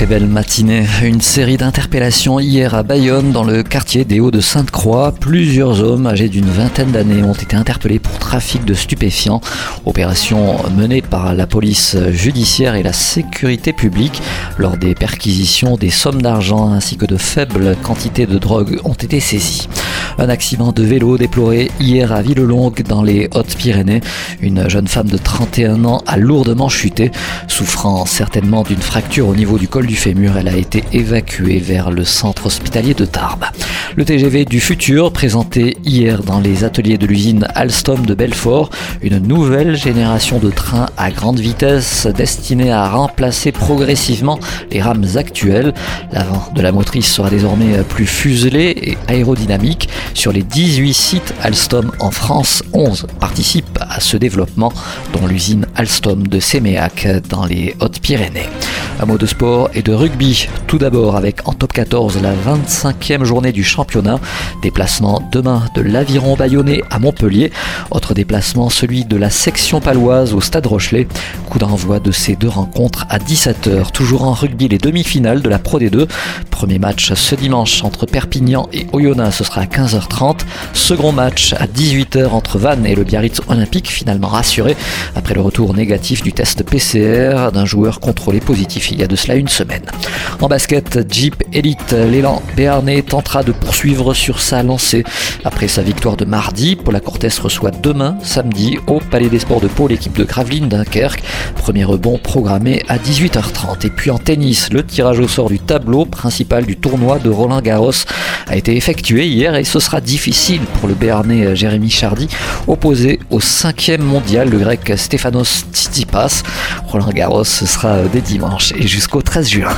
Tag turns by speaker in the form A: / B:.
A: Très belle matinée. Une série d'interpellations hier à Bayonne, dans le quartier des Hauts de Sainte-Croix. Plusieurs hommes âgés d'une vingtaine d'années ont été interpellés pour trafic de stupéfiants. Opération menée par la police judiciaire et la sécurité publique. Lors des perquisitions, des sommes d'argent ainsi que de faibles quantités de drogue ont été saisies. Un accident de vélo déploré hier à Villelongue dans les Hautes-Pyrénées. Une jeune femme de 31 ans a lourdement chuté, souffrant certainement d'une fracture au niveau du col du fémur. Elle a été évacuée vers le centre hospitalier de Tarbes. Le TGV du futur, présenté hier dans les ateliers de l'usine Alstom de Belfort, une nouvelle génération de trains à grande vitesse destinée à remplacer progressivement les rames actuelles. L'avant de la motrice sera désormais plus fuselé et aérodynamique. Sur les 18 sites Alstom en France, 11 participent à ce développement, dont l'usine Alstom de Séméac dans les Hautes-Pyrénées. Un mot de sport et de rugby. Tout d'abord avec en top 14 la 25e journée du championnat. Déplacement demain de l'Aviron Bayonnais à Montpellier. Autre déplacement, celui de la section paloise au Stade Rochelet. Coup d'envoi de ces deux rencontres à 17h. Toujours en rugby, les demi-finales de la Pro D2. Premier match ce dimanche entre Perpignan et Oyonnax, ce sera à 15h30. Second match à 18h entre Vannes et le Biarritz Olympique, finalement rassuré après le retour négatif du test PCR d'un joueur contrôlé positif il y a de cela une semaine. En basket, Jeep Elite, l'élan béarnais tentera de poursuivre sur sa lancée. Après sa victoire de mardi, Paula Cortez reçoit demain, samedi, au Palais des Sports de Pau l'équipe de Gravelines Dunkerque. Premier rebond programmé à 18h30. Et puis en tennis, le tirage au sort du tableau principal du tournoi de Roland Garros a été effectué hier et ce sera difficile pour le béarnais Jérémy Chardy, opposé au cinquième mondial, le grec Stefanos Tsitsipas. Roland Garros, ce sera dès dimanche et jusqu'au 13 juin.